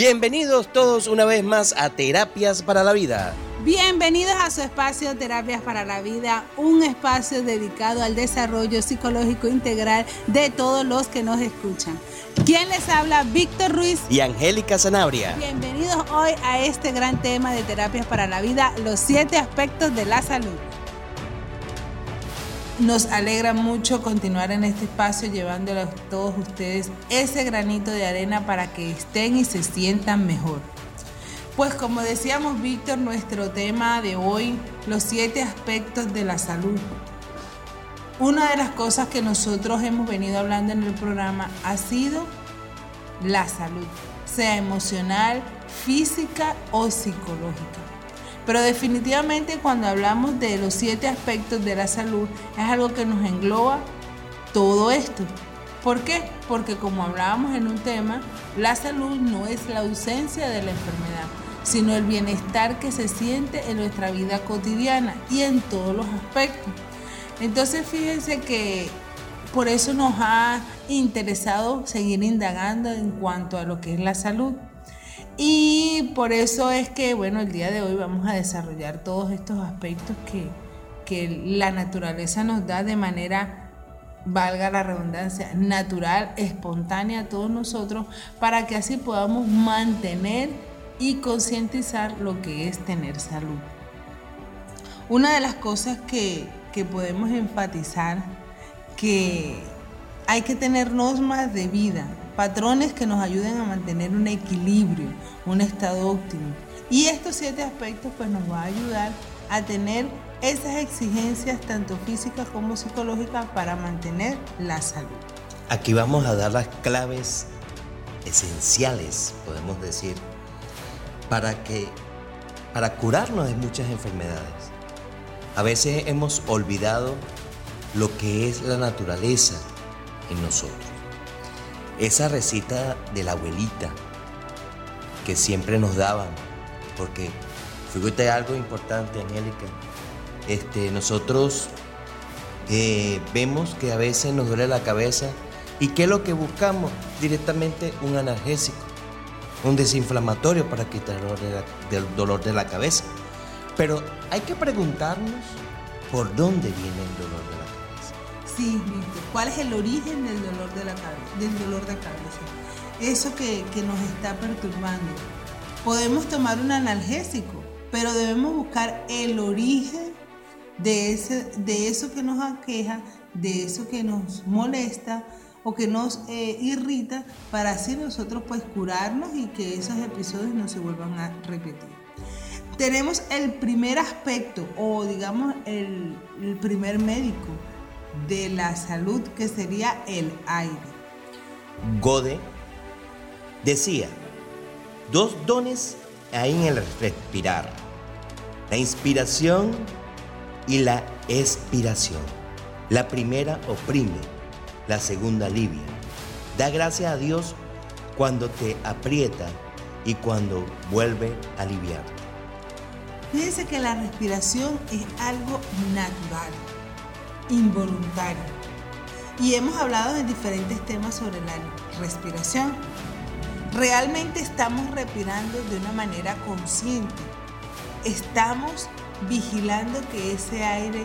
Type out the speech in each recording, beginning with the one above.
Bienvenidos todos una vez más a Terapias para la Vida. Bienvenidos a su espacio Terapias para la Vida, un espacio dedicado al desarrollo psicológico integral de todos los que nos escuchan. ¿Quién les habla? Víctor Ruiz y Angélica Zanabria. Bienvenidos hoy a este gran tema de Terapias para la Vida, los siete aspectos de la salud. Nos alegra mucho continuar en este espacio llevándole a todos ustedes ese granito de arena para que estén y se sientan mejor. Pues como decíamos Víctor, nuestro tema de hoy, los siete aspectos de la salud. Una de las cosas que nosotros hemos venido hablando en el programa ha sido la salud, sea emocional, física o psicológica. Pero definitivamente cuando hablamos de los siete aspectos de la salud es algo que nos engloba todo esto. ¿Por qué? Porque como hablábamos en un tema, la salud no es la ausencia de la enfermedad, sino el bienestar que se siente en nuestra vida cotidiana y en todos los aspectos. Entonces fíjense que por eso nos ha interesado seguir indagando en cuanto a lo que es la salud. Y por eso es que, bueno, el día de hoy vamos a desarrollar todos estos aspectos que, que la naturaleza nos da de manera, valga la redundancia, natural, espontánea a todos nosotros, para que así podamos mantener y concientizar lo que es tener salud. Una de las cosas que, que podemos enfatizar que hay que tener normas de vida, patrones que nos ayuden a mantener un equilibrio, un estado óptimo. Y estos siete aspectos pues nos va a ayudar a tener esas exigencias tanto físicas como psicológicas para mantener la salud. Aquí vamos a dar las claves esenciales, podemos decir, para que para curarnos de muchas enfermedades. A veces hemos olvidado lo que es la naturaleza en nosotros. Esa receta de la abuelita que siempre nos daban, porque fíjate algo importante, Angélica. Este, nosotros eh, vemos que a veces nos duele la cabeza y ¿qué es lo que buscamos? Directamente un analgésico, un desinflamatorio para quitar el dolor de la, dolor de la cabeza. Pero hay que preguntarnos por dónde viene el dolor de la cabeza. Sí. ¿Cuál es el origen del dolor de la cabeza? Del dolor de cabeza. Eso que, que nos está perturbando. Podemos tomar un analgésico, pero debemos buscar el origen de, ese, de eso que nos aqueja, de eso que nos molesta o que nos eh, irrita, para así nosotros pues curarnos y que esos episodios no se vuelvan a repetir tenemos el primer aspecto o digamos el, primer médico de la salud que sería el aire. Gode decía, dos dones hay en el respirar, la inspiración y la expiración. La primera oprime, la segunda alivia. Da gracias a Dios cuando te aprieta y cuando vuelve a aliviar. Fíjense que la respiración es algo natural, involuntario. Y hemos hablado en diferentes temas sobre la respiración. Realmente estamos respirando de una manera consciente. Estamos vigilando que ese aire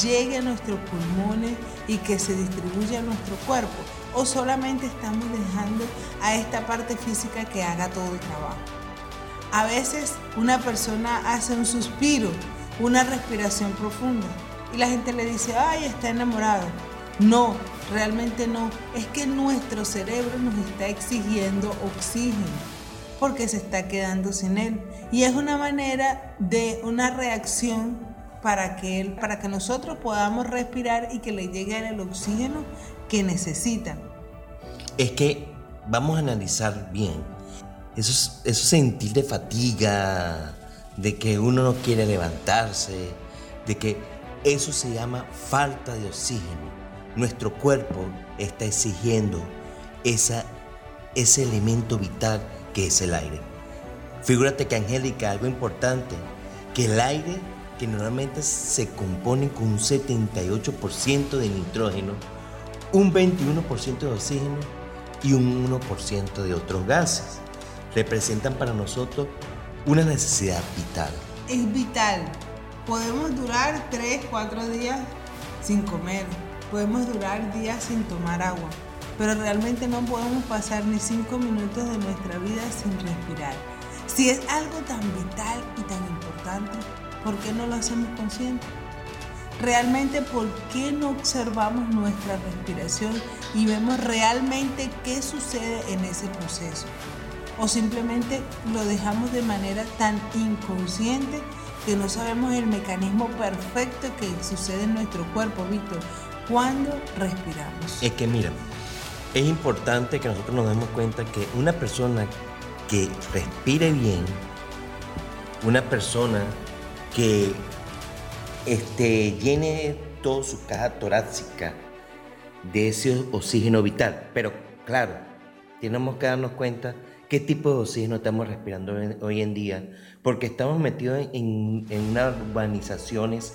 llegue a nuestros pulmones y que se distribuya a nuestro cuerpo. O solamente estamos dejando a esta parte física que haga todo el trabajo. A veces una persona hace un suspiro, una respiración profunda y la gente le dice, ay, está enamorado. No, realmente no. Es que nuestro cerebro nos está exigiendo oxígeno porque se está quedando sin él. Y es una manera de una reacción para que, él, para que nosotros podamos respirar y que le llegue el oxígeno que necesita. Es que vamos a analizar bien eso, eso sentir de fatiga, de que uno no quiere levantarse, de que eso se llama falta de oxígeno. Nuestro cuerpo está exigiendo ese elemento vital que es el aire. Figúrate que Angélica, algo importante, que el aire que normalmente se compone con un 78% de nitrógeno, un 21% de oxígeno y un 1% de otros gases. representan para nosotros una necesidad vital. Es vital. Podemos durar 3, 4 días sin comer. Podemos durar días sin tomar agua. Pero realmente no podemos pasar ni 5 minutos de nuestra vida sin respirar. Si es algo tan vital y tan importante, ¿por qué no lo hacemos consciente? Realmente, ¿por qué no observamos nuestra respiración y vemos realmente qué sucede en ese proceso? O simplemente lo dejamos de manera tan inconsciente que no sabemos el mecanismo perfecto que sucede en nuestro cuerpo, Víctor, cuando respiramos. Es que mira, es importante que nosotros nos demos cuenta que una persona que respire bien, una persona que este, llene toda su caja torácica de ese oxígeno vital. Pero claro, tenemos que darnos cuenta qué tipo de oxígeno estamos respirando hoy en día, porque estamos metidos en, urbanizaciones,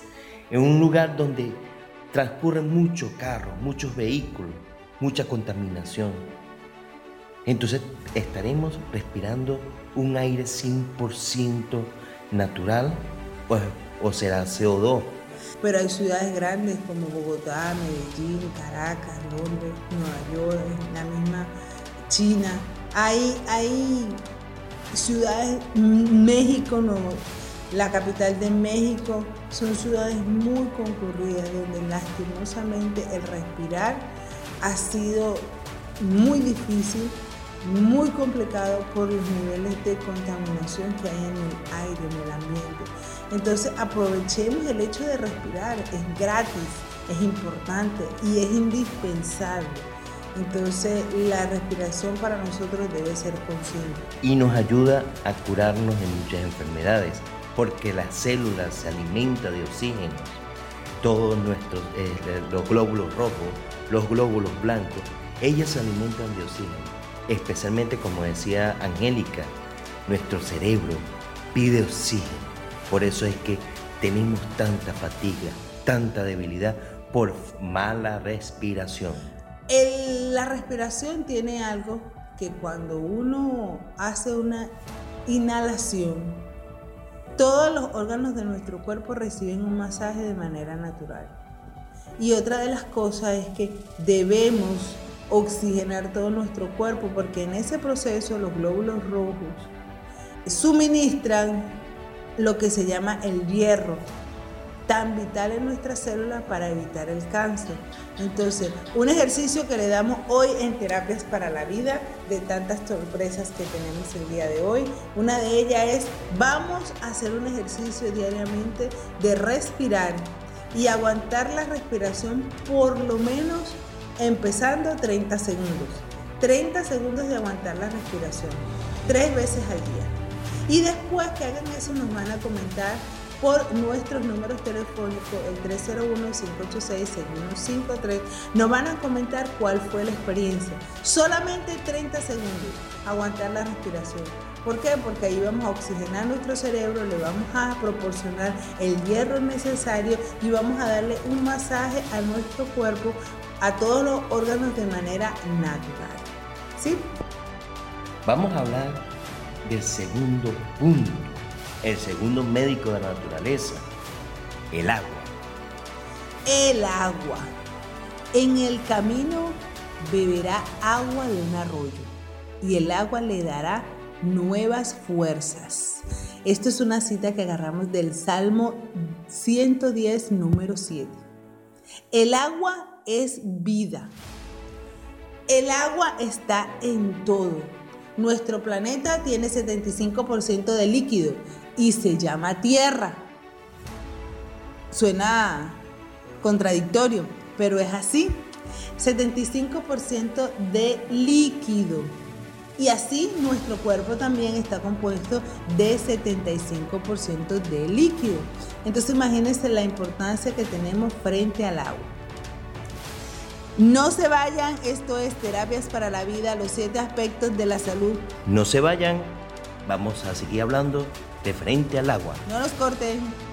en un lugar donde transcurren muchos carros, muchos vehículos, mucha contaminación. Entonces estaremos respirando un aire 100% natural pues, o será CO2. Pero hay ciudades grandes como Bogotá, Medellín, Caracas, Londres, Nueva York, la misma China. Hay, hay ciudades, México, no, la capital de México, son ciudades muy concurridas donde lastimosamente el respirar ha sido muy difícil muy complicado por los niveles de contaminación que hay en el aire, en el ambiente. Entonces aprovechemos el hecho de respirar, es gratis, es importante y es indispensable. Entonces la respiración para nosotros debe ser consciente. Y nos ayuda a curarnos de muchas enfermedades, porque las células se alimentan de oxígeno. Todos nuestros, eh, los glóbulos rojos, los glóbulos blancos, ellas se alimentan de oxígeno especialmente como decía Angélica, nuestro cerebro pide oxígeno. Por eso es que tenemos tanta fatiga, tanta debilidad por mala respiración. La respiración tiene algo que cuando uno hace una inhalación, todos los órganos de nuestro cuerpo reciben un masaje de manera natural. Y otra de las cosas es que debemos oxigenar todo nuestro cuerpo, porque en ese proceso los glóbulos rojos suministran lo que se llama el hierro, tan vital en nuestras células para evitar el cáncer. Entonces, un ejercicio que le damos hoy en terapias para la vida, de tantas sorpresas que tenemos el día de hoy, una de ellas es, vamos a hacer un ejercicio diariamente de respirar y aguantar la respiración por lo menos empezando 30 segundos. 30 segundos de aguantar la respiración, tres veces al día. Y después que hagan eso nos van a comentar por nuestros números telefónicos, el 301-586-6153. Nos van a comentar cuál fue la experiencia. Solamente 30 segundos, aguantar la respiración. ¿Por qué? Porque ahí vamos a oxigenar nuestro cerebro, le vamos a proporcionar el hierro necesario y vamos a darle un masaje a nuestro cuerpo a todos los órganos de manera natural. ¿Sí? Vamos a hablar del segundo punto, el segundo médico de la naturaleza, el agua. El agua. En el camino beberá agua de un arroyo y el agua le dará nuevas fuerzas. Esto es una cita que agarramos del Salmo 110, número 7. El agua es vida. El agua está en todo. Nuestro planeta tiene 75% de líquido y se llama tierra. Suena contradictorio, pero es así. 75% de líquido. Y así nuestro cuerpo también está compuesto de 75% de líquido. Entonces imagínense la importancia que tenemos frente al agua. No se vayan, esto es Terapias para la Vida, los siete aspectos de la salud. No se vayan, vamos a seguir hablando de frente al agua. No nos corten.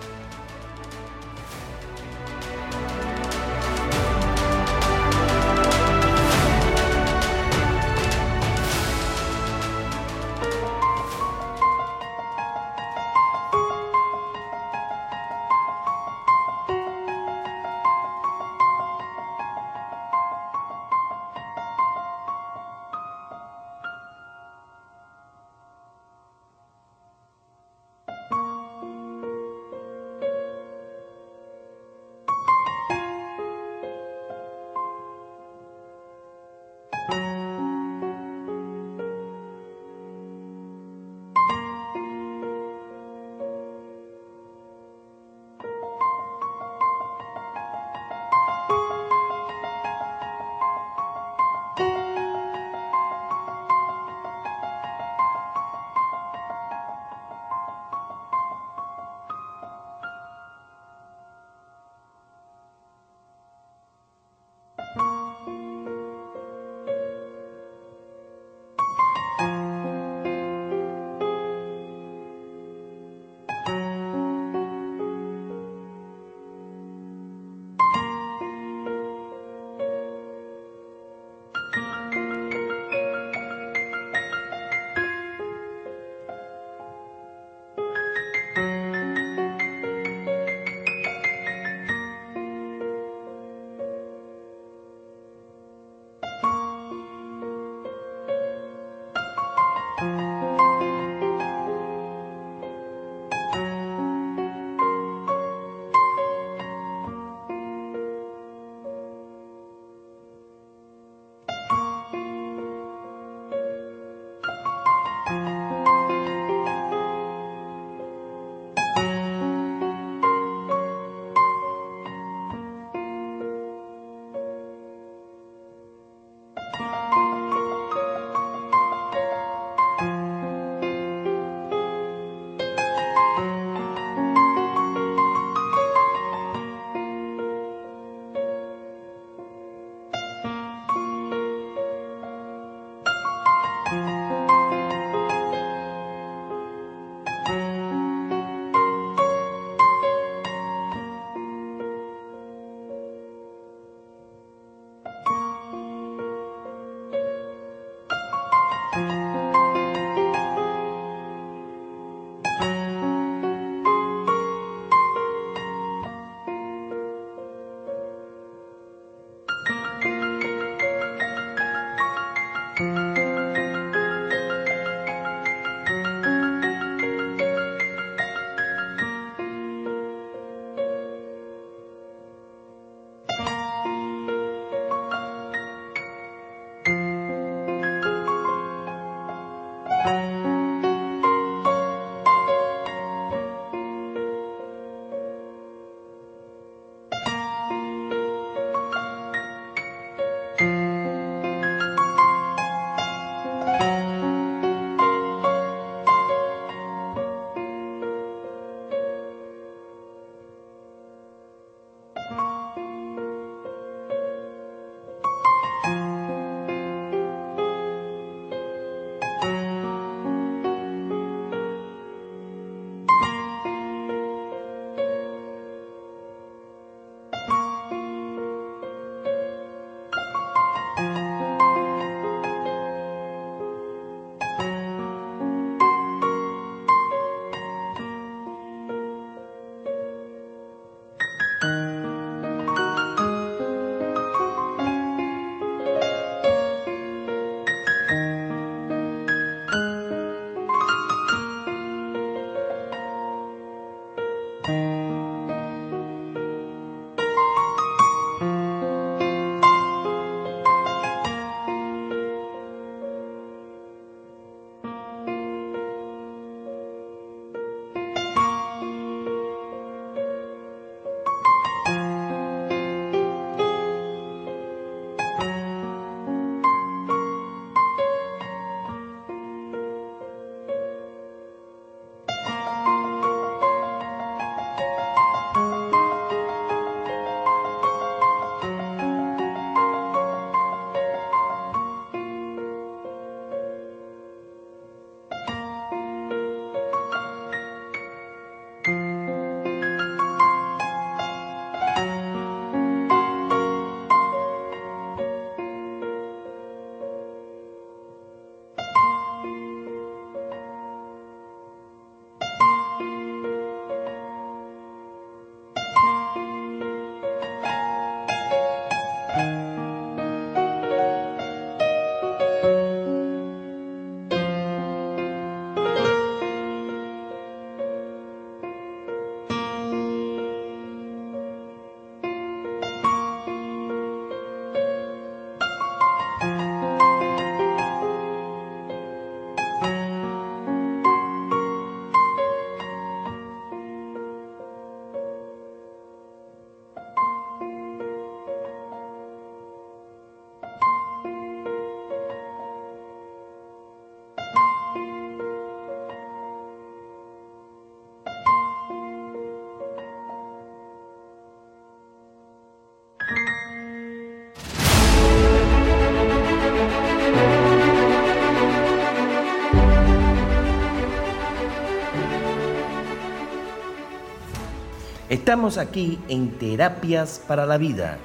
Estamos aquí en Terapias para la Vida.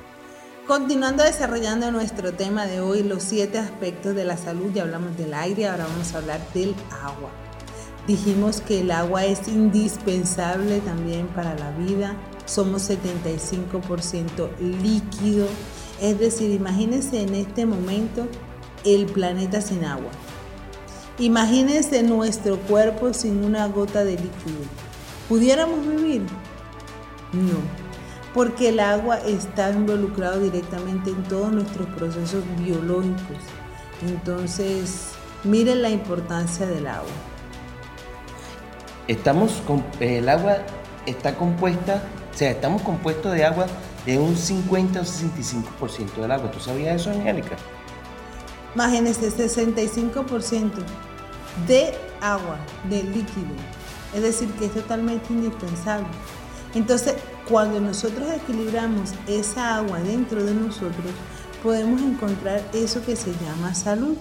Continuando desarrollando nuestro tema de hoy, los siete aspectos de la salud, ya hablamos del aire, ahora vamos a hablar del agua. Dijimos que el agua es indispensable también para la vida, somos 75% líquido, es decir, imagínense en este momento el planeta sin agua. Imagínense nuestro cuerpo sin una gota de líquido. ¿Pudiéramos vivir? No, porque el agua está involucrado directamente en todos nuestros procesos biológicos. Entonces, miren la importancia del agua. Estamos con, el agua está compuesta, o sea, estamos compuestos de agua de un 50 o 65% del agua. ¿Tú sabías eso, Angélica? Imagínense, 65% de agua, de líquido. Es decir, que es totalmente indispensable. Entonces, cuando nosotros equilibramos esa agua dentro de nosotros, podemos encontrar eso que se llama salud.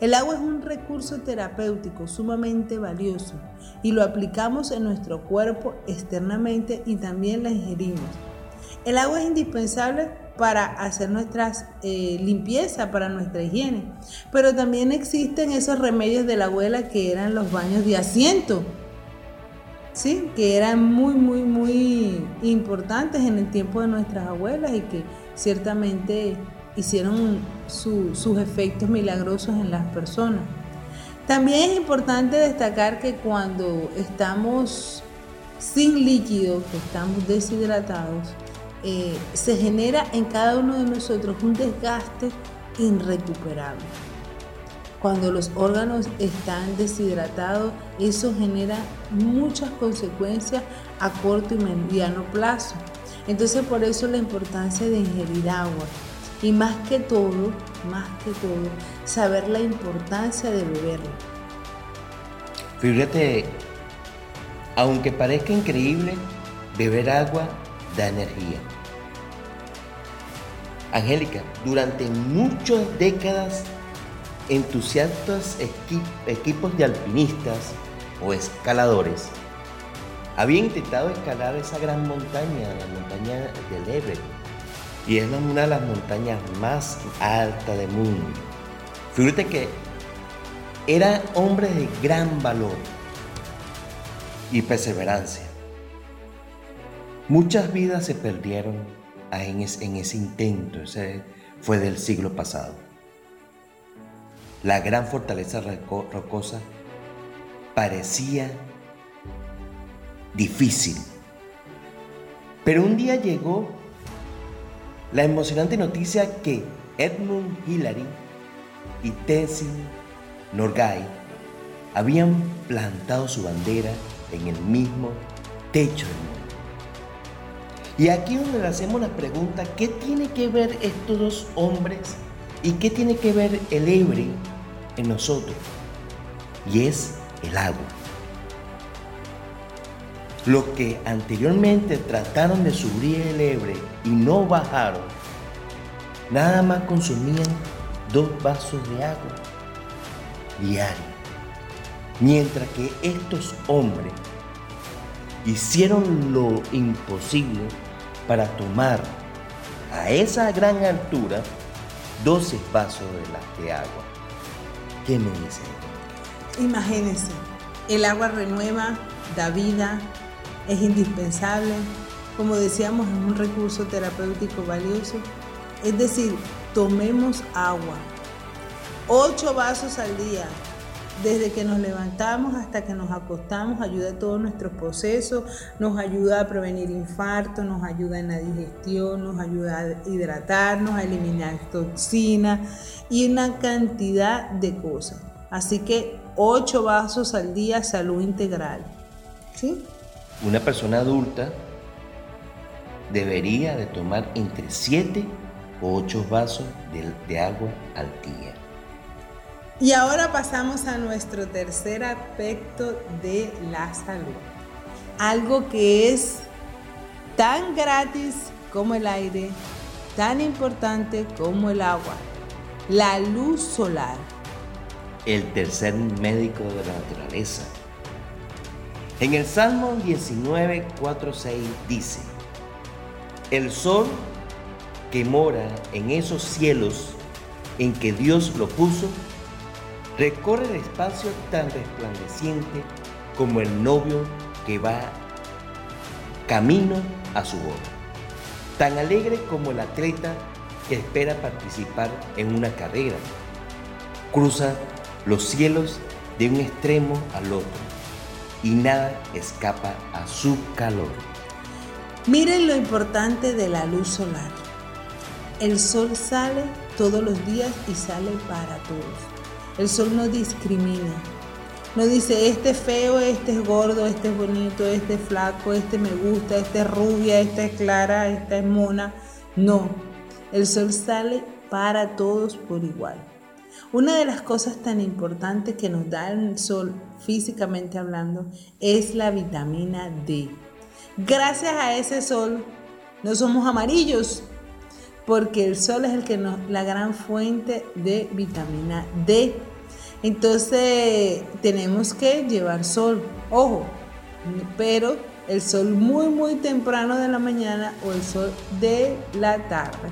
El agua es un recurso terapéutico sumamente valioso y lo aplicamos en nuestro cuerpo externamente y también la ingerimos. El agua es indispensable para hacer nuestra eh, limpieza, para nuestra higiene, pero también existen esos remedios de la abuela que eran los baños de asiento ¿sí? que eran muy, muy, muy importantes en el tiempo de nuestras abuelas y que ciertamente hicieron sus efectos milagrosos en las personas. También es importante destacar que cuando estamos sin líquido, que estamos deshidratados, eh, se genera en cada uno de nosotros un desgaste irrecuperable. Cuando los órganos están deshidratados, eso genera muchas consecuencias a corto y mediano plazo. Entonces por eso la importancia de ingerir agua. Y más que todo, más que todo, saber la importancia de beberla. Fíjate, aunque parezca increíble, beber agua da energía. Angélica, durante muchas décadas entusiastas equipos de alpinistas o escaladores habían intentado escalar esa gran montaña, la montaña del Everest, y es una de las montañas más altas del mundo. Fíjate que eran hombres de gran valor y perseverancia. Muchas vidas se perdieron en ese intento, ese fue del siglo pasado la gran fortaleza rocosa parecía difícil. Pero un día llegó la emocionante noticia que Edmund Hillary y Tenzin Norgay habían plantado su bandera en el mismo techo del mundo. Y aquí donde le hacemos la pregunta, ¿qué tiene que ver estos dos hombres ¿Y qué tiene que ver el Ebre en nosotros? Y es el agua. Los que anteriormente trataron de subir el Ebre y no bajaron, nada más consumían dos vasos de agua diario. Mientras que estos hombres hicieron lo imposible para tomar a esa gran altura 12 vasos de, agua. ¿Qué me dice? Imagínense, el agua renueva, da vida, es indispensable, como decíamos, es un recurso terapéutico valioso. Es decir, tomemos agua. 8 vasos al día, desde que nos levantamos hasta que nos acostamos, ayuda a todos nuestros procesos, nos ayuda a prevenir infarto, nos ayuda en la digestión, nos ayuda a hidratarnos, a eliminar toxinas y una cantidad de cosas. Así que 8 vasos al día, salud integral. ¿Sí? Una persona adulta debería de tomar entre 7 o 8 vasos de agua al día. Y ahora pasamos a nuestro tercer aspecto de la salud. Algo que es tan gratis como el aire, tan importante como el agua. La luz solar. El tercer médico de la naturaleza. En el Salmo 19, 4, 6 dice, el sol que mora en esos cielos en que Dios lo puso, recorre el espacio tan resplandeciente como el novio que va camino a su boda, tan alegre como el atleta que espera participar en una carrera. Cruza los cielos de un extremo al otro y nada escapa a su calor. Miren lo importante de la luz solar. El sol sale todos los días y sale para todos. El sol no discrimina. No dice, este es feo, este es gordo, este es bonito, este es flaco, este me gusta, este es rubia, esta es clara, esta es mona. No, el sol sale para todos por igual. Una de las cosas tan importantes que nos da el sol físicamente hablando es la vitamina D. Gracias a ese sol no somos amarillos, porque el sol es el que la gran fuente de vitamina D. Entonces tenemos que llevar sol, ojo, pero el sol muy muy temprano de la mañana o el sol de la tarde.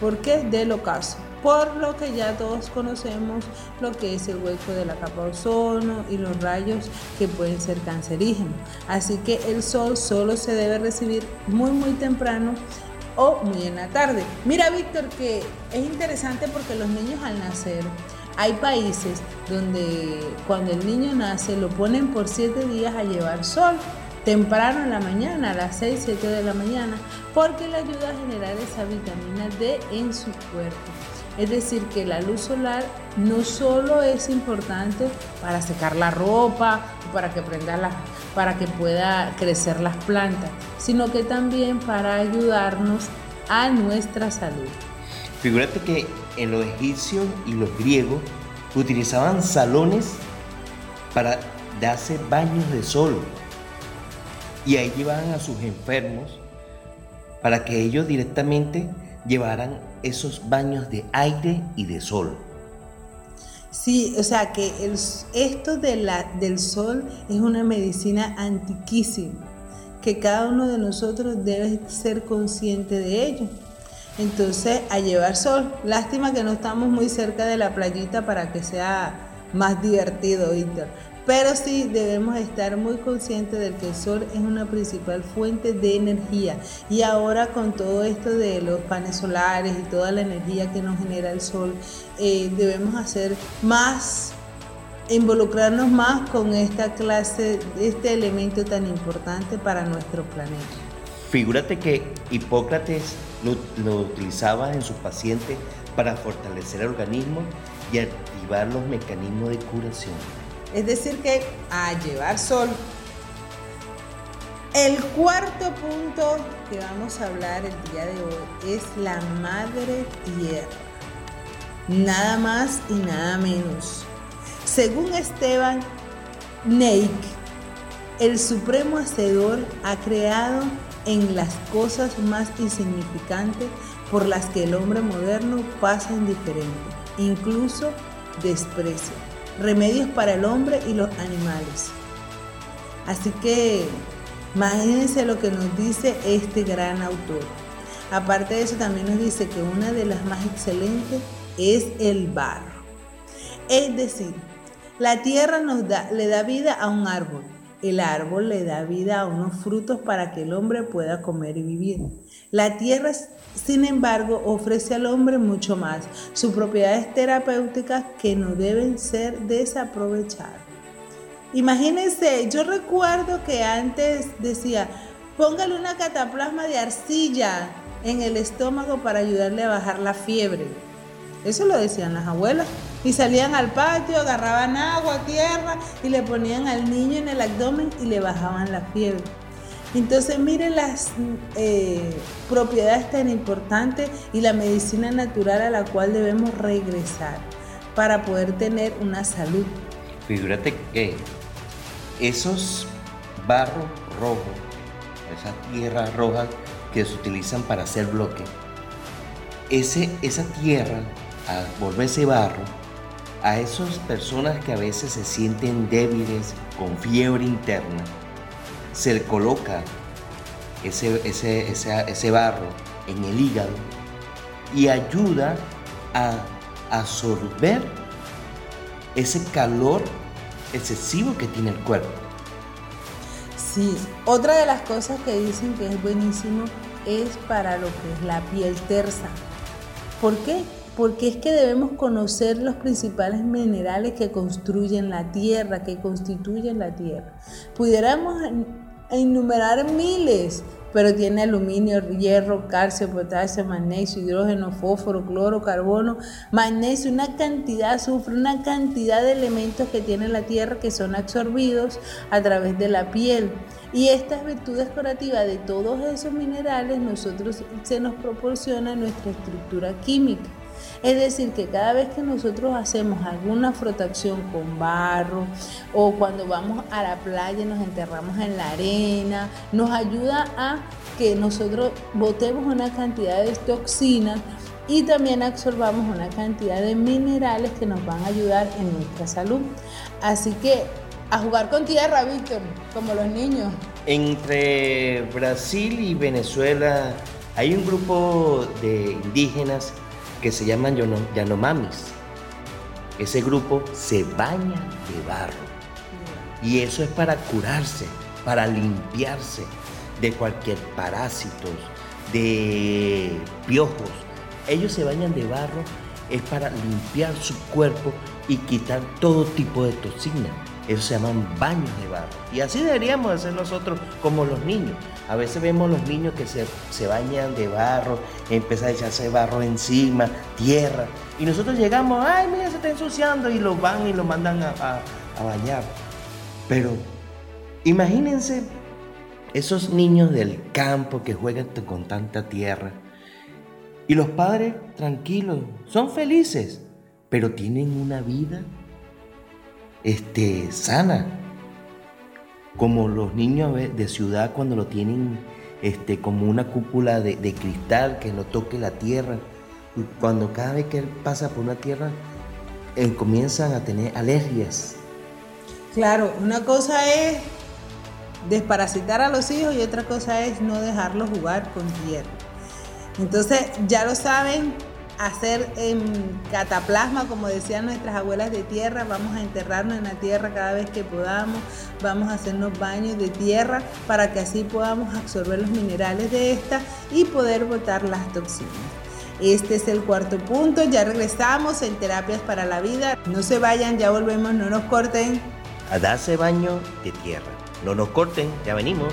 ¿Por qué? Del ocaso. Por lo que ya todos conocemos lo que es el hueco de la capa de ozono y los rayos que pueden ser cancerígenos. Así que el sol solo se debe recibir muy muy temprano o muy en la tarde. Mira, Víctor, que es interesante porque los niños al nacer, hay países donde cuando el niño nace lo ponen por siete días a llevar sol, temprano en la mañana, a las 6, 7 de la mañana, porque le ayuda a generar esa vitamina D en su cuerpo. Es decir, que la luz solar no solo es importante para secar la ropa, para que prenda la, para que pueda crecer las plantas, sino que también para ayudarnos a nuestra salud. Figúrate que en los egipcios y los griegos utilizaban salones para darse baños de sol y ahí llevaban a sus enfermos para que ellos directamente llevaran esos baños de aire y de sol. Sí, o sea que esto del sol es una medicina antiquísima, que cada uno de nosotros debe ser consciente de ello. Entonces, a llevar sol. Lástima que no estamos muy cerca de la playita para que sea más divertido, Víctor. Pero sí debemos estar muy conscientes de que el sol es una principal fuente de energía. Y ahora con todo esto de los paneles solares y toda la energía que nos genera el sol, eh, debemos hacer más, involucrarnos más con esta clase, este elemento tan importante para nuestro planeta. Figúrate que Hipócrates lo, lo utilizaba en sus pacientes para fortalecer el organismo y activar los mecanismos de curación. Es decir, que a llevar sol. El cuarto punto que vamos a hablar el día de hoy es la madre tierra. Nada más y nada menos. Según Esteban Neik, el supremo hacedor ha creado en las cosas más insignificantes por las que el hombre moderno pasa indiferente, incluso desprecio remedios para el hombre y los animales. Así que imagínense lo que nos dice este gran autor. Aparte de eso, también nos dice que una de las más excelentes es el barro. Es decir, la tierra le da vida a un árbol. El árbol le da vida a unos frutos para que el hombre pueda comer y vivir. La tierra sin embargo, ofrece al hombre mucho más, sus propiedades terapéuticas que no deben ser desaprovechadas. Imagínense, yo recuerdo que antes decía, póngale una cataplasma de arcilla en el estómago para ayudarle a bajar la fiebre. Eso lo decían las abuelas. Y salían al patio, agarraban agua, tierra y le ponían al niño en el abdomen y le bajaban la fiebre. Entonces miren las eh, propiedades tan importantes y la medicina natural a la cual debemos regresar para poder tener una salud. Figúrate que esos barros rojos, esas tierras rojas que se utilizan para hacer bloque, ese, esa tierra, al volverse barro, a esas personas que a veces se sienten débiles, con fiebre interna, se le coloca ese, ese, ese barro en el hígado y ayuda a absorber ese calor excesivo que tiene el cuerpo. Sí, otra de las cosas que dicen que es buenísimo es para lo que es la piel tersa. ¿Por qué? Porque es que debemos conocer los principales minerales que construyen la tierra, que constituyen la tierra. Pudiéramos enumerar miles, pero tiene aluminio, hierro, calcio, potasio, magnesio, hidrógeno, fósforo, cloro, carbono, magnesio, una cantidad, azufre, una cantidad de elementos que tiene la tierra que son absorbidos a través de la piel. Y estas virtudes curativas de todos esos minerales nosotros se nos proporciona nuestra estructura química. Es decir, que cada vez que nosotros hacemos alguna frotación con barro o cuando vamos a la playa nos enterramos en la arena, nos ayuda a que nosotros botemos una cantidad de toxinas y también absorbamos una cantidad de minerales que nos van a ayudar en nuestra salud. Así que a jugar con tierra, Víctor, como los niños. Entre Brasil y Venezuela hay un grupo de indígenas que se llaman Yanomamis. Ese grupo se baña de barro. Y eso es para curarse, para limpiarse de cualquier parásito, de piojos. Ellos se bañan de barro es para limpiar su cuerpo y quitar todo tipo de toxinas. Eso se llaman baños de barro. Y así deberíamos hacer nosotros como los niños. A veces vemos los niños que se, bañan de barro, empiezan a echarse barro encima, tierra. Y nosotros llegamos, ay, mira, se está ensuciando y lo van y lo mandan a, a bañar. Pero imagínense esos niños del campo que juegan con tanta tierra. Y los padres tranquilos, son felices, pero tienen una vida este, sana. Como los niños de ciudad cuando lo tienen este, como una cúpula de, cristal que no toque la tierra. Cuando cada vez que él pasa por una tierra, eh, comienzan a tener alergias. Claro, una cosa es desparasitar a los hijos y otra cosa es no dejarlos jugar con tierra. Entonces, ya lo saben, hacer cataplasma, como decían nuestras abuelas de tierra, vamos a enterrarnos en la tierra cada vez que podamos, vamos a hacernos baños de tierra para que así podamos absorber los minerales de esta y poder botar las toxinas. Este es el cuarto punto, ya regresamos en terapias para la vida. No se vayan, ya volvemos, no nos corten. A darse baño de tierra. No nos corten, ya venimos.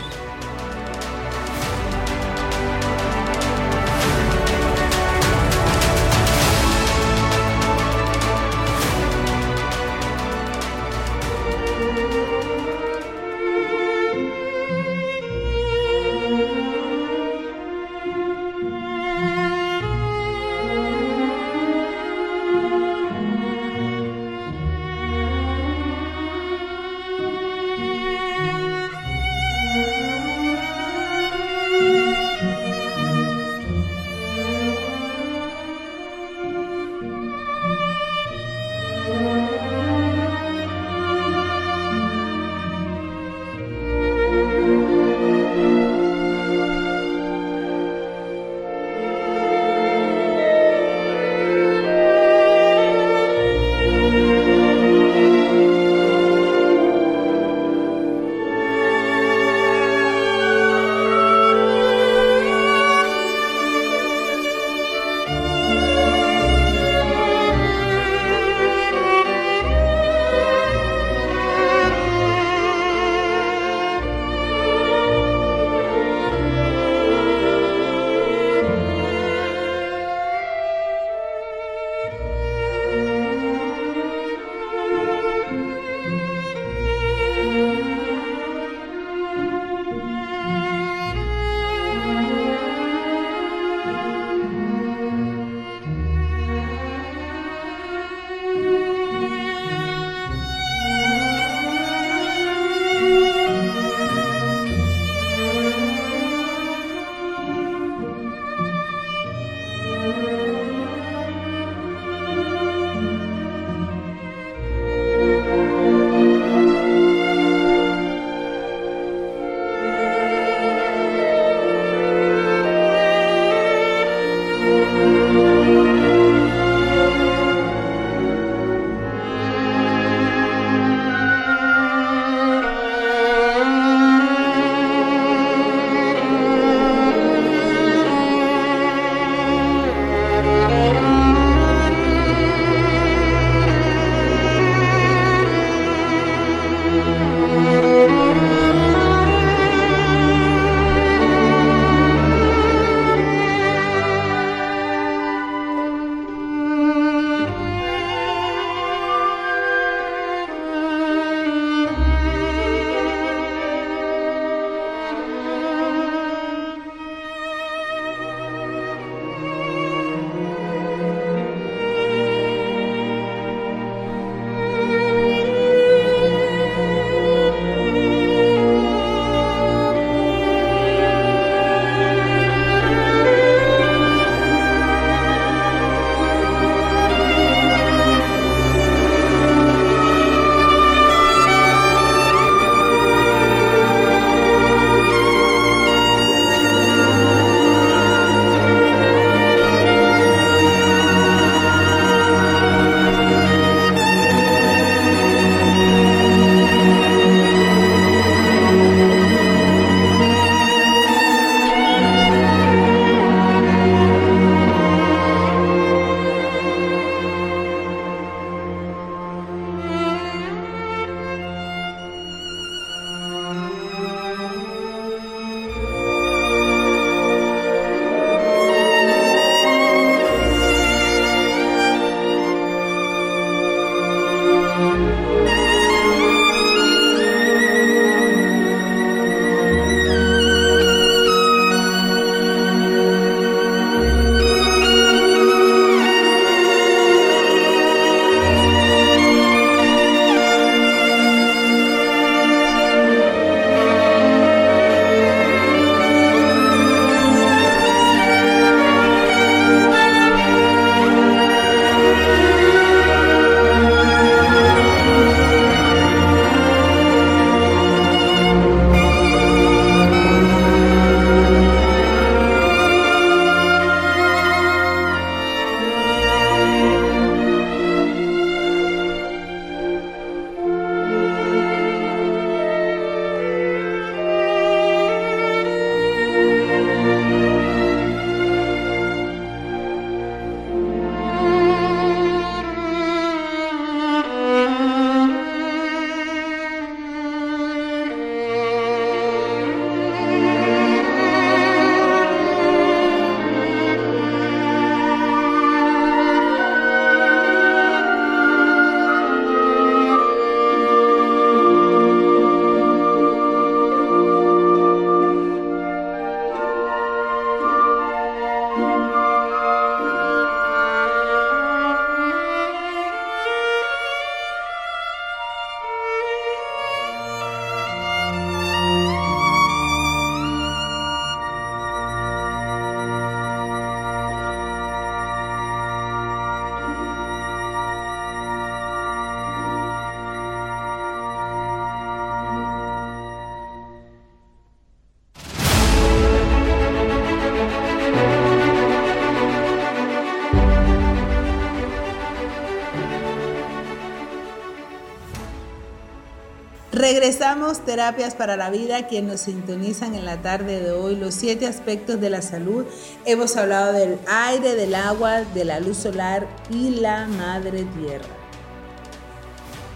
Regresamos Terapias para la Vida, quienes nos sintonizan en la tarde de hoy, los siete aspectos de la salud. Hemos hablado del aire, del agua, de la luz solar y la madre tierra.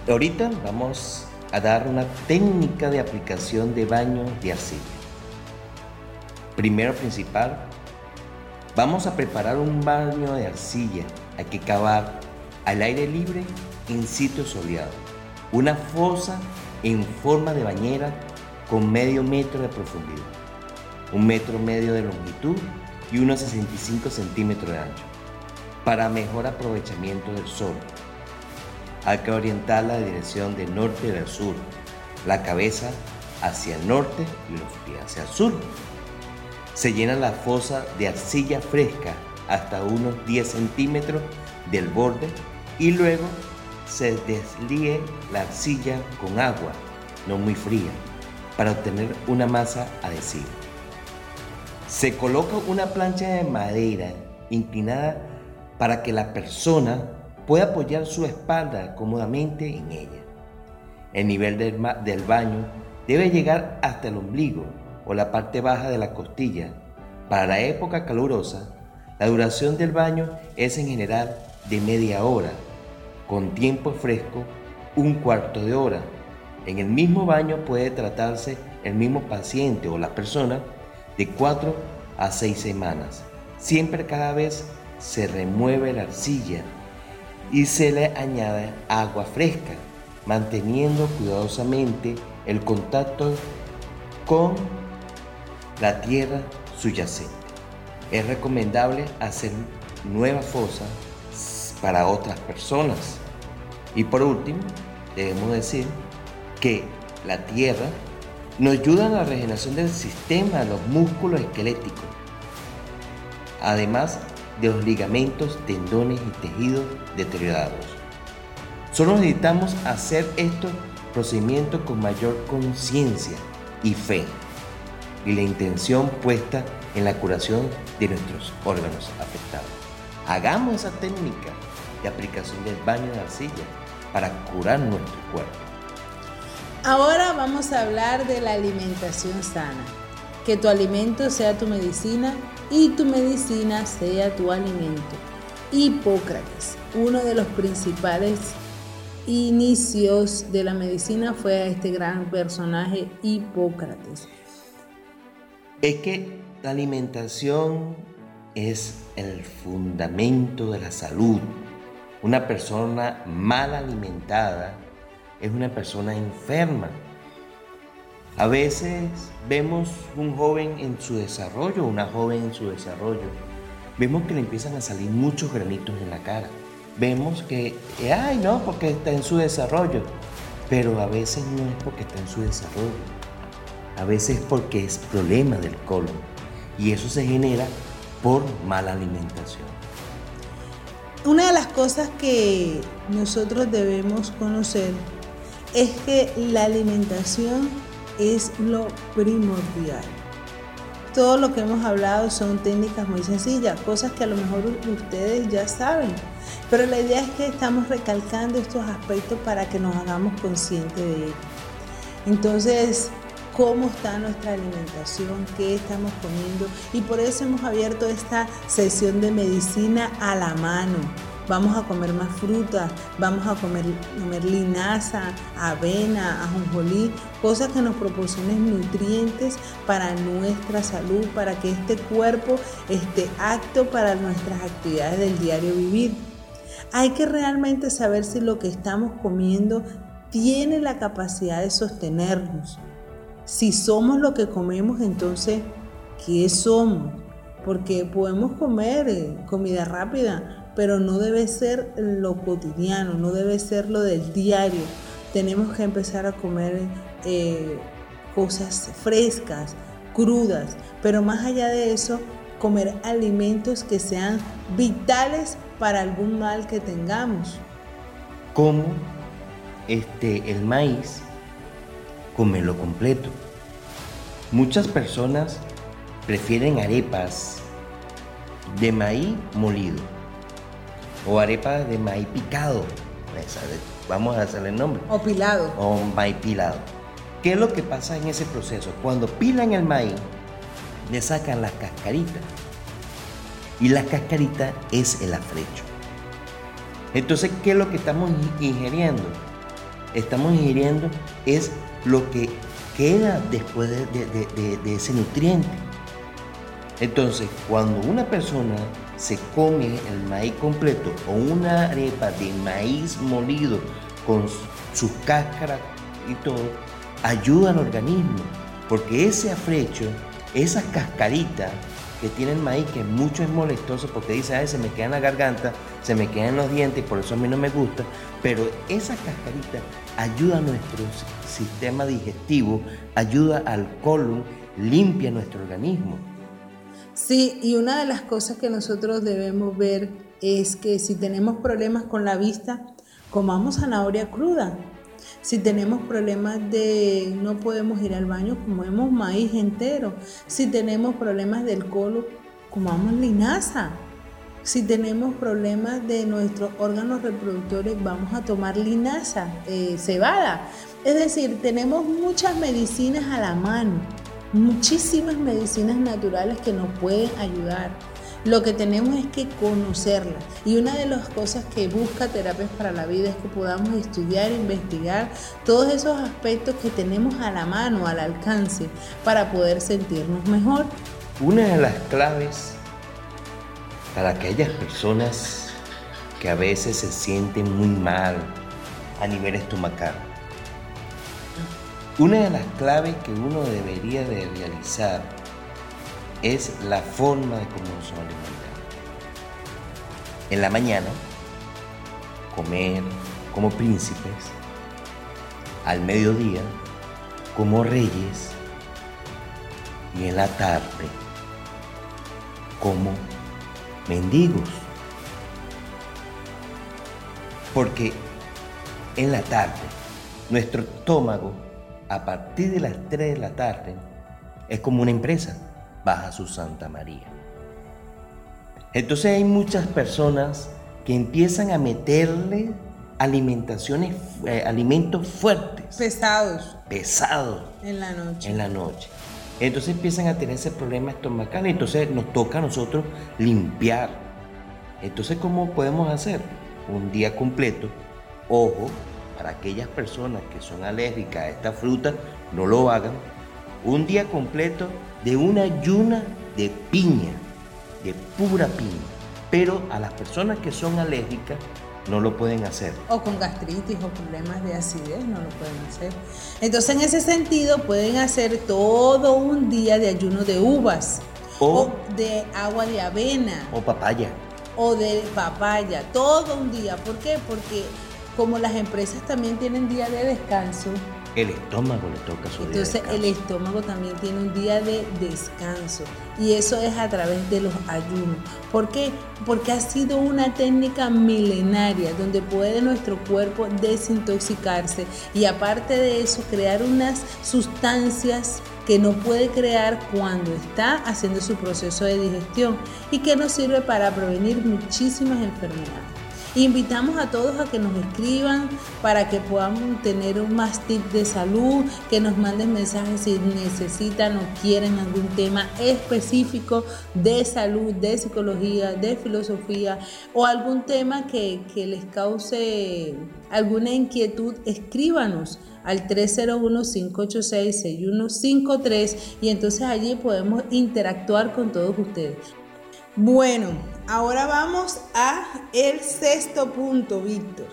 Ahorita vamos a dar una técnica de aplicación de baño de arcilla. Primero principal, vamos a preparar un baño de arcilla. Hay que cavar al aire libre en sitio soleado. Una fosa en forma de bañera con medio metro de profundidad, un metro medio de longitud y unos 65 centímetros de ancho, para mejor aprovechamiento del sol. Hay que orientar la dirección de norte a sur, la cabeza hacia el norte y los pies hacia el sur. Se llena la fosa de arcilla fresca hasta unos 10 centímetros del borde y luego se deslíe la arcilla con agua, no muy fría, para obtener una masa adhesiva. Se coloca una plancha de madera inclinada para que la persona pueda apoyar su espalda cómodamente en ella. El nivel del, del baño debe llegar hasta el ombligo o la parte baja de la costilla. Para la época calurosa, la duración del baño es en general de media hora, con tiempo fresco un cuarto de hora. En el mismo baño puede tratarse el mismo paciente o la persona de cuatro a seis semanas. Siempre cada vez se remueve la arcilla y se le añade agua fresca, manteniendo cuidadosamente el contacto con la tierra subyacente. Es recomendable hacer nuevas fosas para otras personas. Y por último, debemos decir que la tierra nos ayuda en la regeneración del sistema los músculos esqueléticos, además de los ligamentos, tendones y tejidos deteriorados. Solo necesitamos hacer estos procedimientos con mayor conciencia y fe y la intención puesta en la curación de nuestros órganos afectados. Hagamos esa técnica aplicación del baño de arcilla para curar nuestro cuerpo. Ahora vamos a hablar de la alimentación sana. Que tu alimento sea tu medicina y tu medicina sea tu alimento. Hipócrates, uno de los principales inicios de la medicina fue a este gran personaje Hipócrates. Es que la alimentación es el fundamento de la salud. Una persona mal alimentada es una persona enferma. A veces vemos un joven en su desarrollo, una joven en su desarrollo, vemos que le empiezan a salir muchos granitos en la cara. Vemos que, ay no, porque está en su desarrollo, pero a veces no es porque está en su desarrollo, a veces es porque es problema del colon y eso se genera por mala alimentación. Una de las cosas que nosotros debemos conocer es que la alimentación es lo primordial. Todo lo que hemos hablado son técnicas muy sencillas, cosas que a lo mejor ustedes ya saben, pero la idea es que estamos recalcando estos aspectos para que nos hagamos conscientes de ello. Entonces, cómo está nuestra alimentación, qué estamos comiendo y por eso hemos abierto esta sesión de medicina a la mano. Vamos a comer más frutas, vamos a comer, comer linaza, avena, ajonjolí, cosas que nos proporcionen nutrientes para nuestra salud, para que este cuerpo esté apto para nuestras actividades del diario vivir. Hay que realmente saber si lo que estamos comiendo tiene la capacidad de sostenernos. Si somos lo que comemos, entonces, ¿qué somos? Porque podemos comer eh, comida rápida, pero no debe ser lo cotidiano, no debe ser lo del diario. Tenemos que empezar a comer eh, cosas frescas, crudas, pero más allá de eso, comer alimentos que sean vitales para algún mal que tengamos. Como este, el maíz comerlo completo. Muchas personas prefieren arepas de maíz molido o arepas de maíz picado. Vamos a hacerle el nombre. O pilado. O maíz pilado. ¿Qué es lo que pasa en ese proceso? Cuando pilan el maíz, le sacan las cascaritas. Y la cascarita es el afrecho. Entonces, ¿qué es lo que estamos ingiriendo? Estamos ingiriendo es lo que queda después de, ese nutriente. Entonces, cuando una persona se come el maíz completo o una arepa de maíz molido con sus cáscaras y todo, ayuda al organismo, porque ese afrecho, esas cascaritas que tiene el maíz, que mucho es molestoso porque dice, ay, se me queda en la garganta, se me quedan los dientes por eso a mí no me gusta, pero esa cascarita ayuda a nuestro sistema digestivo, ayuda al colon, limpia nuestro organismo. Sí, y una de las cosas que nosotros debemos ver es que si tenemos problemas con la vista, comamos zanahoria cruda. Si tenemos problemas de no podemos ir al baño, comemos maíz entero. Si tenemos problemas del colon, comamos linaza. Si tenemos problemas de nuestros órganos reproductores, vamos a tomar linaza, eh, cebada. Es decir, tenemos muchas medicinas a la mano, muchísimas medicinas naturales que nos pueden ayudar. Lo que tenemos es que conocerlas. Y una de las cosas que busca Terapias para la Vida es que podamos estudiar, investigar todos esos aspectos que tenemos a la mano, al alcance, para poder sentirnos mejor. Una de las claves para aquellas personas que a veces se sienten muy mal a nivel estomacal. Una de las claves que uno debería de realizar es la forma de cómo se alimenta. En la mañana, comer como príncipes. Al mediodía, como reyes. Y en la tarde, como mendigos. Porque en la tarde, nuestro estómago, a partir de las 3 de la tarde, es como una empresa, baja su Santa María. Entonces hay muchas personas que empiezan a meterle alimentaciones, eh, alimentos fuertes. Pesados. Pesados. En la noche. En la noche. Entonces empiezan a tener ese problema estomacal. Entonces nos toca a nosotros limpiar. Entonces, ¿cómo podemos hacer? Un día completo. Ojo, para aquellas personas que son alérgicas a esta fruta, no lo hagan. Un día completo de una ayuna de piña, de pura piña. Pero a las personas que son alérgicas, no lo pueden hacer. O con gastritis o problemas de acidez, no lo pueden hacer. Entonces, en ese sentido, pueden hacer todo un día de ayuno de uvas. O, de agua de avena. O papaya. O de papaya, todo un día. ¿Por qué? Porque como las empresas también tienen día de descanso, el estómago le toca su Entonces el estómago también tiene un día de descanso y eso es a través de los ayunos. ¿Por qué? Porque ha sido una técnica milenaria donde puede nuestro cuerpo desintoxicarse y aparte de eso crear unas sustancias que no puede crear cuando está haciendo su proceso de digestión y que nos sirve para prevenir muchísimas enfermedades. Invitamos a todos a que nos escriban para que podamos tener un más tips de salud, que nos manden mensajes si necesitan o quieren algún tema específico de salud, de psicología, de filosofía o algún tema que, que les cause alguna inquietud, escríbanos al 301-586-6153 y entonces allí podemos interactuar con todos ustedes. Bueno, ahora vamos a el sexto punto, Víctor.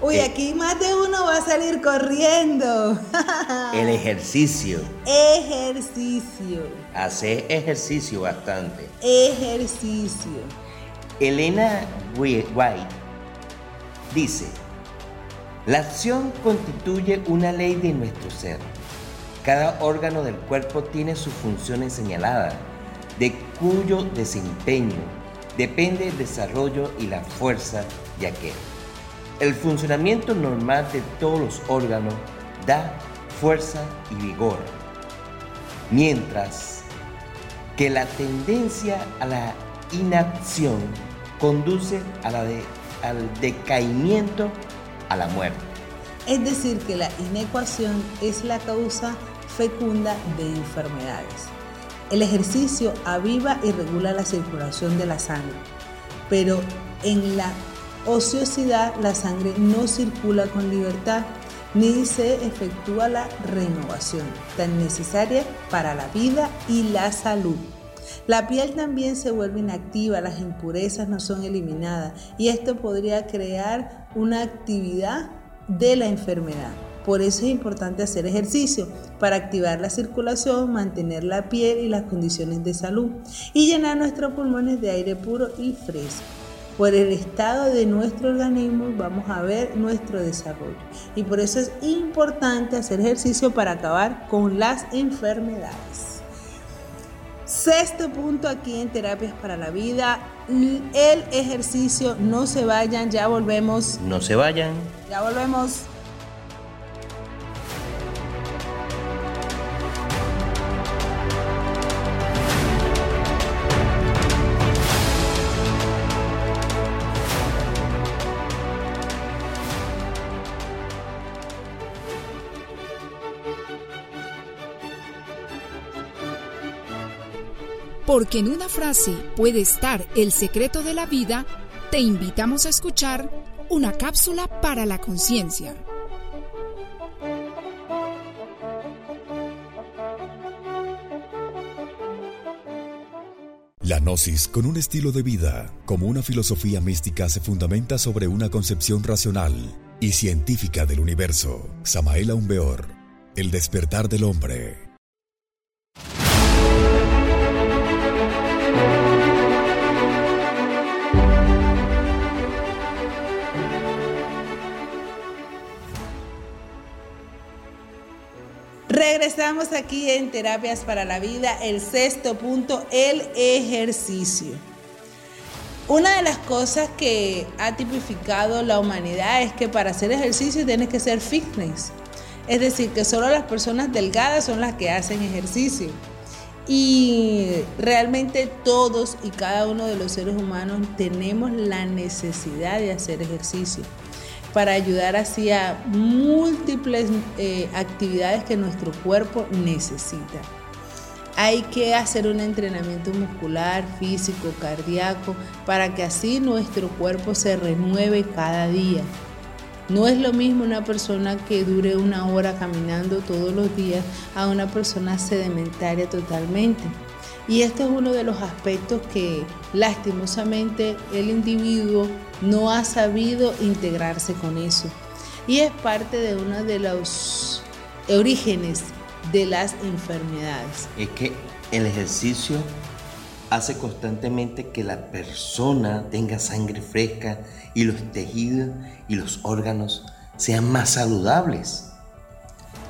Uy, eh. aquí más de uno va a salir corriendo. el ejercicio. Ejercicio. Hace ejercicio bastante. Ejercicio. Elena White dice, la acción constituye una ley de nuestro ser. Cada órgano del cuerpo tiene sus funciones señaladas de cuyo desempeño depende el desarrollo y la fuerza de aquel. El funcionamiento normal de todos los órganos da fuerza y vigor, mientras que la tendencia a la inacción conduce a la al decaimiento, a la muerte. Es decir, que la inecuación es la causa fecunda de enfermedades. El ejercicio aviva y regula la circulación de la sangre, pero en la ociosidad la sangre no circula con libertad ni se efectúa la renovación tan necesaria para la vida y la salud. La piel también se vuelve inactiva, las impurezas no son eliminadas y esto podría crear una actividad de la enfermedad. Por eso es importante hacer ejercicio para activar la circulación, mantener la piel y las condiciones de salud y llenar nuestros pulmones de aire puro y fresco. Por el estado de nuestro organismo vamos a ver nuestro desarrollo y por eso es importante hacer ejercicio para acabar con las enfermedades. Sexto punto aquí en Terapias para la Vida, el ejercicio, no se vayan, ya volvemos. No se vayan. Ya volvemos. Porque en una frase puede estar el secreto de la vida, te invitamos a escuchar una cápsula para la conciencia. La gnosis, con un estilo de vida, como una filosofía mística, se fundamenta sobre una concepción racional y científica del universo. Samael Aumbeor, El despertar del hombre. Regresamos aquí en Terapias para la Vida, el sexto punto, el ejercicio. Una de las cosas que ha tipificado la humanidad es que para hacer ejercicio tienes que ser fitness. Es decir, que solo las personas delgadas son las que hacen ejercicio. Y realmente todos y cada uno de los seres humanos tenemos la necesidad de hacer ejercicio para ayudar así a múltiples eh, actividades que nuestro cuerpo necesita. Hay que hacer un entrenamiento muscular, físico, cardíaco, para que así nuestro cuerpo se renueve cada día. No es lo mismo una persona que dure una hora caminando todos los días a una persona sedimentaria totalmente. Y este es uno de los aspectos que lastimosamente el individuo no ha sabido integrarse con eso. Y es parte de uno de los orígenes de las enfermedades. Es que el ejercicio hace constantemente que la persona tenga sangre fresca y los tejidos y los órganos sean más saludables.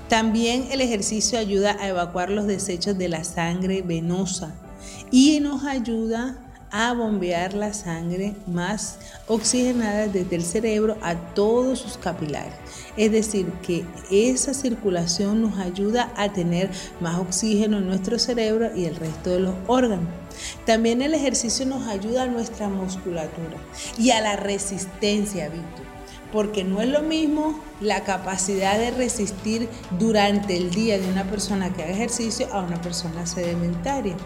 También el ejercicio ayuda a evacuar los desechos de la sangre venosa y nos ayuda a bombear la sangre más oxigenada desde el cerebro a todos sus capilares. Es decir, que esa circulación nos ayuda a tener más oxígeno en nuestro cerebro y el resto de los órganos. También el ejercicio nos ayuda a nuestra musculatura y a la resistencia, Víctor porque no es lo mismo la capacidad de resistir durante el día de una persona que haga ejercicio a una persona sedimentaria.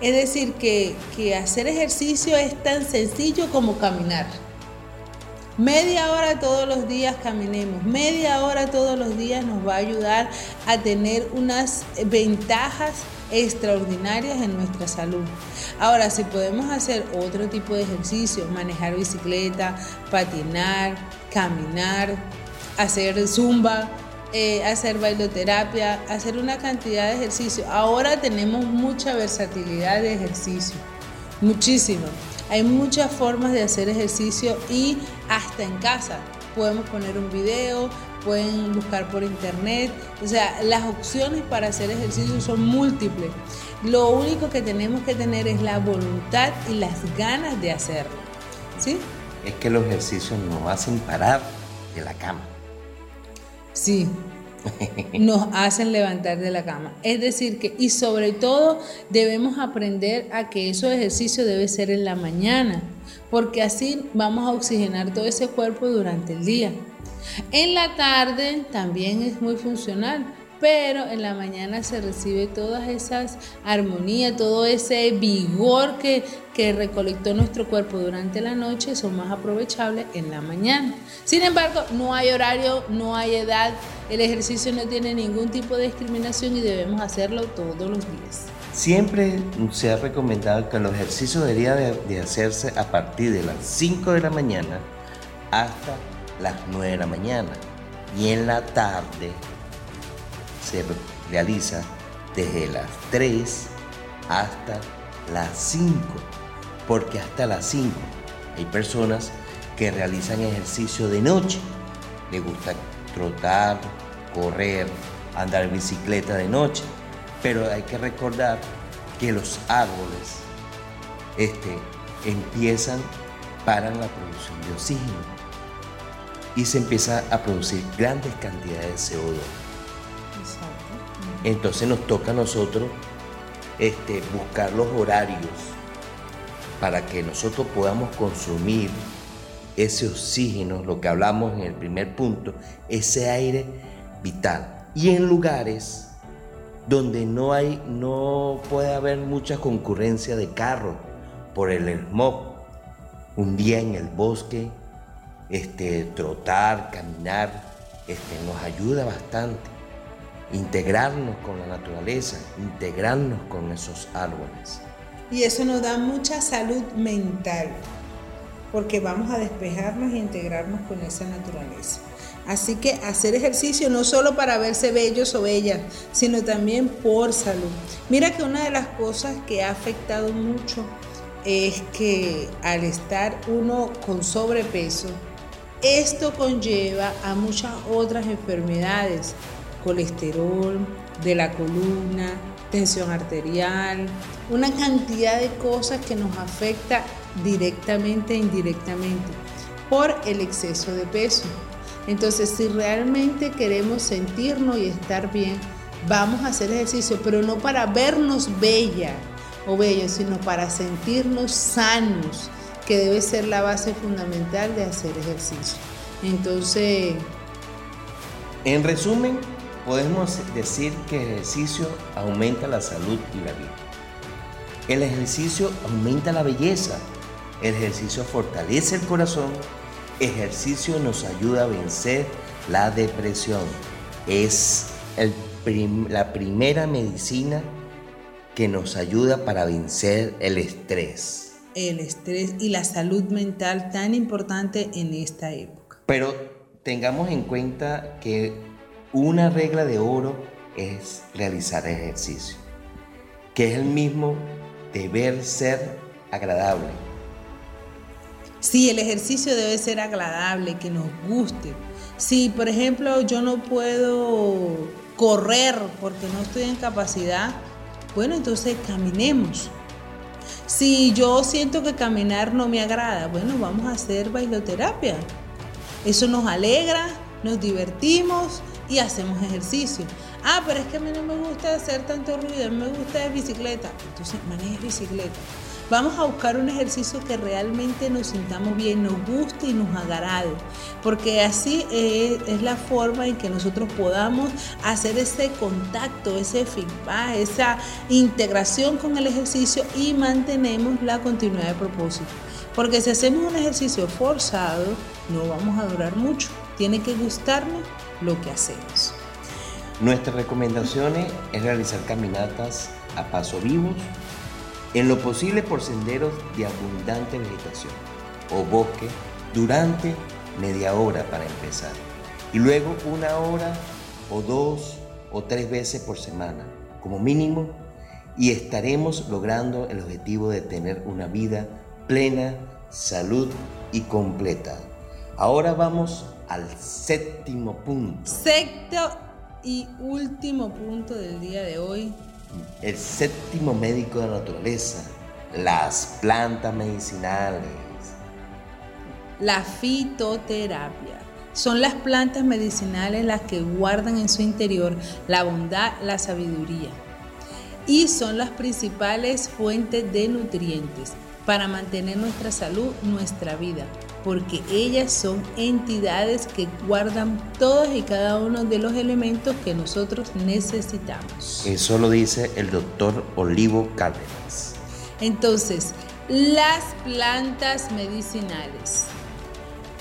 Es decir, que, hacer ejercicio es tan sencillo como caminar. Media hora todos los días caminemos, media hora todos los días nos va a ayudar a tener unas ventajas extraordinarias en nuestra salud. Ahora, si podemos hacer otro tipo de ejercicio, manejar bicicleta, patinar, caminar, hacer zumba, eh, hacer bailoterapia, hacer una cantidad de ejercicio. Ahora tenemos mucha versatilidad de ejercicio, muchísimo. Hay muchas formas de hacer ejercicio y hasta en casa. Podemos poner un video, pueden buscar por internet. O sea, las opciones para hacer ejercicio son múltiples. Lo único que tenemos que tener es la voluntad y las ganas de hacerlo. ¿Sí? Es que los ejercicios nos hacen parar de la cama. Sí, nos hacen levantar de la cama. Es decir, que, y sobre todo debemos aprender a que esos ejercicios debe ser en la mañana, porque así vamos a oxigenar todo ese cuerpo durante el día. En la tarde también es muy funcional, pero en la mañana se recibe todas esas armonías, todo ese vigor que, que recolectó nuestro cuerpo durante la noche, son más aprovechables en la mañana. Sin embargo, no hay horario, no hay edad, el ejercicio no tiene ningún tipo de discriminación y debemos hacerlo todos los días. Siempre se ha recomendado que los ejercicios deberían de, hacerse a partir de las 5 de la mañana hasta las 9 de la mañana y en la tarde se realiza desde las 3 hasta las 5, porque hasta las 5 hay personas que realizan ejercicio de noche. Les gusta trotar, correr, andar en bicicleta de noche, pero hay que recordar que los árboles este, empiezan, paran la producción de oxígeno y se empieza a producir grandes cantidades de CO2. Entonces nos toca a nosotros este, buscar los horarios para que nosotros podamos consumir ese oxígeno, lo que hablamos en el primer punto, ese aire vital. Y en lugares donde no hay, no puede haber mucha concurrencia de carros por el smog. Un día en el bosque, este, trotar, caminar, este, nos ayuda bastante. Integrarnos con la naturaleza, integrarnos con esos árboles. Y eso nos da mucha salud mental, porque vamos a despejarnos e integrarnos con esa naturaleza. Así que hacer ejercicio no solo para verse bellos o bellas, sino también por salud. Mira que una de las cosas que ha afectado mucho es que al estar uno con sobrepeso, esto conlleva a muchas otras enfermedades, colesterol de la columna, tensión arterial, una cantidad de cosas que nos afecta directamente e indirectamente por el exceso de peso. Entonces, si realmente queremos sentirnos y estar bien, vamos a hacer ejercicio, pero no para vernos bella o bellos, sino para sentirnos sanos, que debe ser la base fundamental de hacer ejercicio. Entonces... En resumen, podemos decir que el ejercicio aumenta la salud y la vida. El ejercicio aumenta la belleza. El ejercicio fortalece el corazón ejercicio nos ayuda a vencer la depresión. Es la primera medicina que nos ayuda para vencer el estrés. El estrés y la salud mental tan importante en esta época. Pero tengamos en cuenta que una regla de oro es realizar ejercicio, que es el mismo deber ser agradable Sí, el ejercicio debe ser agradable, que nos guste. Si, por ejemplo, yo no puedo correr porque no estoy en capacidad, bueno, entonces caminemos. Si yo siento que caminar no me agrada, bueno, vamos a hacer bailoterapia. Eso nos alegra, nos divertimos y hacemos ejercicio. Ah, pero es que a mí no me gusta hacer tanto ruido, a mí me gusta de bicicleta. Entonces manejes bicicleta. Vamos a buscar un ejercicio que realmente nos sintamos bien, nos guste y nos agrade, porque así es, la forma en que nosotros podamos hacer ese contacto, ese feedback, esa integración con el ejercicio y mantenemos la continuidad de propósito. Porque si hacemos un ejercicio forzado, no vamos a durar mucho. Tiene que gustarnos lo que hacemos. Nuestras recomendaciones es realizar caminatas a paso vivos en lo posible por senderos de abundante vegetación o bosque durante media hora para empezar y luego una hora o dos o tres veces por semana como mínimo y estaremos logrando el objetivo de tener una vida plena, salud y completa. Ahora vamos al séptimo punto. Sexto y último punto del día de hoy el séptimo médico de la naturaleza, las plantas medicinales. La fitoterapia. Son las plantas medicinales las que guardan en su interior la bondad, la sabiduría. Y son las principales fuentes de nutrientes para mantener nuestra salud, nuestra vida porque ellas son entidades que guardan todos y cada uno de los elementos que nosotros necesitamos. Eso lo dice el doctor Olivo Cárdenas. Entonces, las plantas medicinales.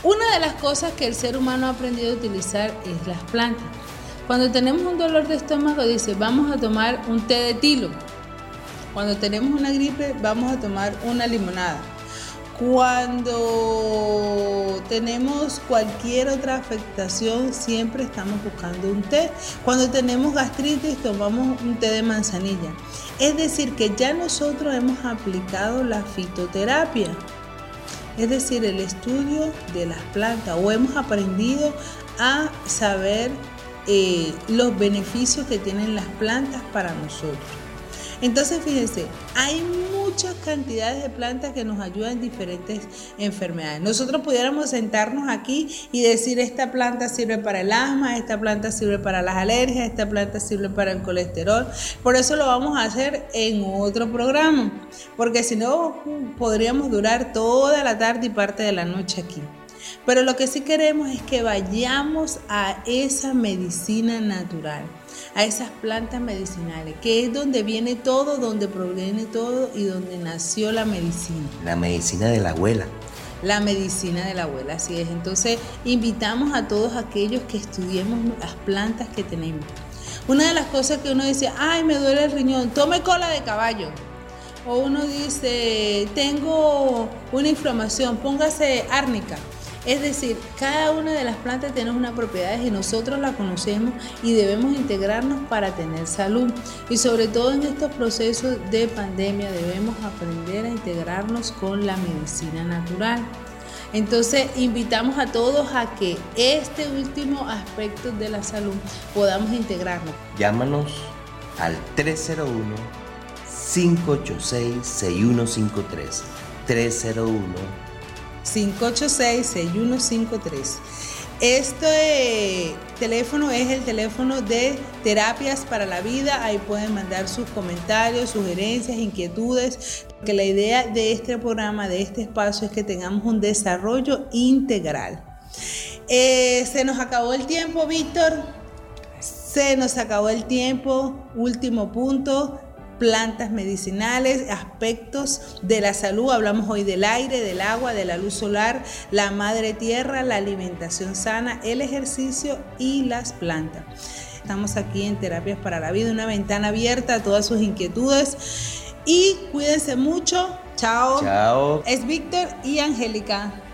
Una de las cosas que el ser humano ha aprendido a utilizar es las plantas. Cuando tenemos un dolor de estómago, dice, vamos a tomar un té de tilo. Cuando tenemos una gripe, vamos a tomar una limonada. Cuando tenemos cualquier otra afectación, siempre estamos buscando un té. Cuando tenemos gastritis, tomamos un té de manzanilla. Es decir, que ya nosotros hemos aplicado la fitoterapia, es decir, el estudio de las plantas, o hemos aprendido a saber eh, los beneficios que tienen las plantas para nosotros. Entonces, fíjense, hay muchas cantidades de plantas que nos ayudan en diferentes enfermedades. Nosotros pudiéramos sentarnos aquí y decir, esta planta sirve para el asma, esta planta sirve para las alergias, esta planta sirve para el colesterol. Por eso lo vamos a hacer en otro programa, porque si no, podríamos durar toda la tarde y parte de la noche aquí. Pero lo que sí queremos es que vayamos a esa medicina natural, a esas plantas medicinales, que es donde viene todo, donde proviene todo y donde nació la medicina. La medicina de la abuela. La medicina de la abuela, así es. Entonces, invitamos a todos aquellos que estudiemos las plantas que tenemos. Una de las cosas que uno dice, ay, me duele el riñón, tome cola de caballo. O uno dice, tengo una inflamación, póngase árnica. Es decir, cada una de las plantas tiene unas propiedades y nosotros las conocemos y debemos integrarnos para tener salud. Y sobre todo en estos procesos de pandemia debemos aprender a integrarnos con la medicina natural. Entonces invitamos a todos a que este último aspecto de la salud podamos integrarnos. Llámanos al 301 586 6153 301 586-6153. Este teléfono es el teléfono de Terapias para la Vida. Ahí pueden mandar sus comentarios, sugerencias, inquietudes. Que la idea de este programa, de este espacio, es que tengamos un desarrollo integral. Eh, se nos acabó el tiempo, Víctor. Se nos acabó el tiempo. Último punto plantas medicinales, aspectos de la salud. Hablamos hoy del aire, del agua, de la luz solar, la madre tierra, la alimentación sana, el ejercicio y las plantas. Estamos aquí en Terapias para la Vida, una ventana abierta a todas sus inquietudes. Y cuídense mucho. Chao. Chao. Es Víctor y Angélica.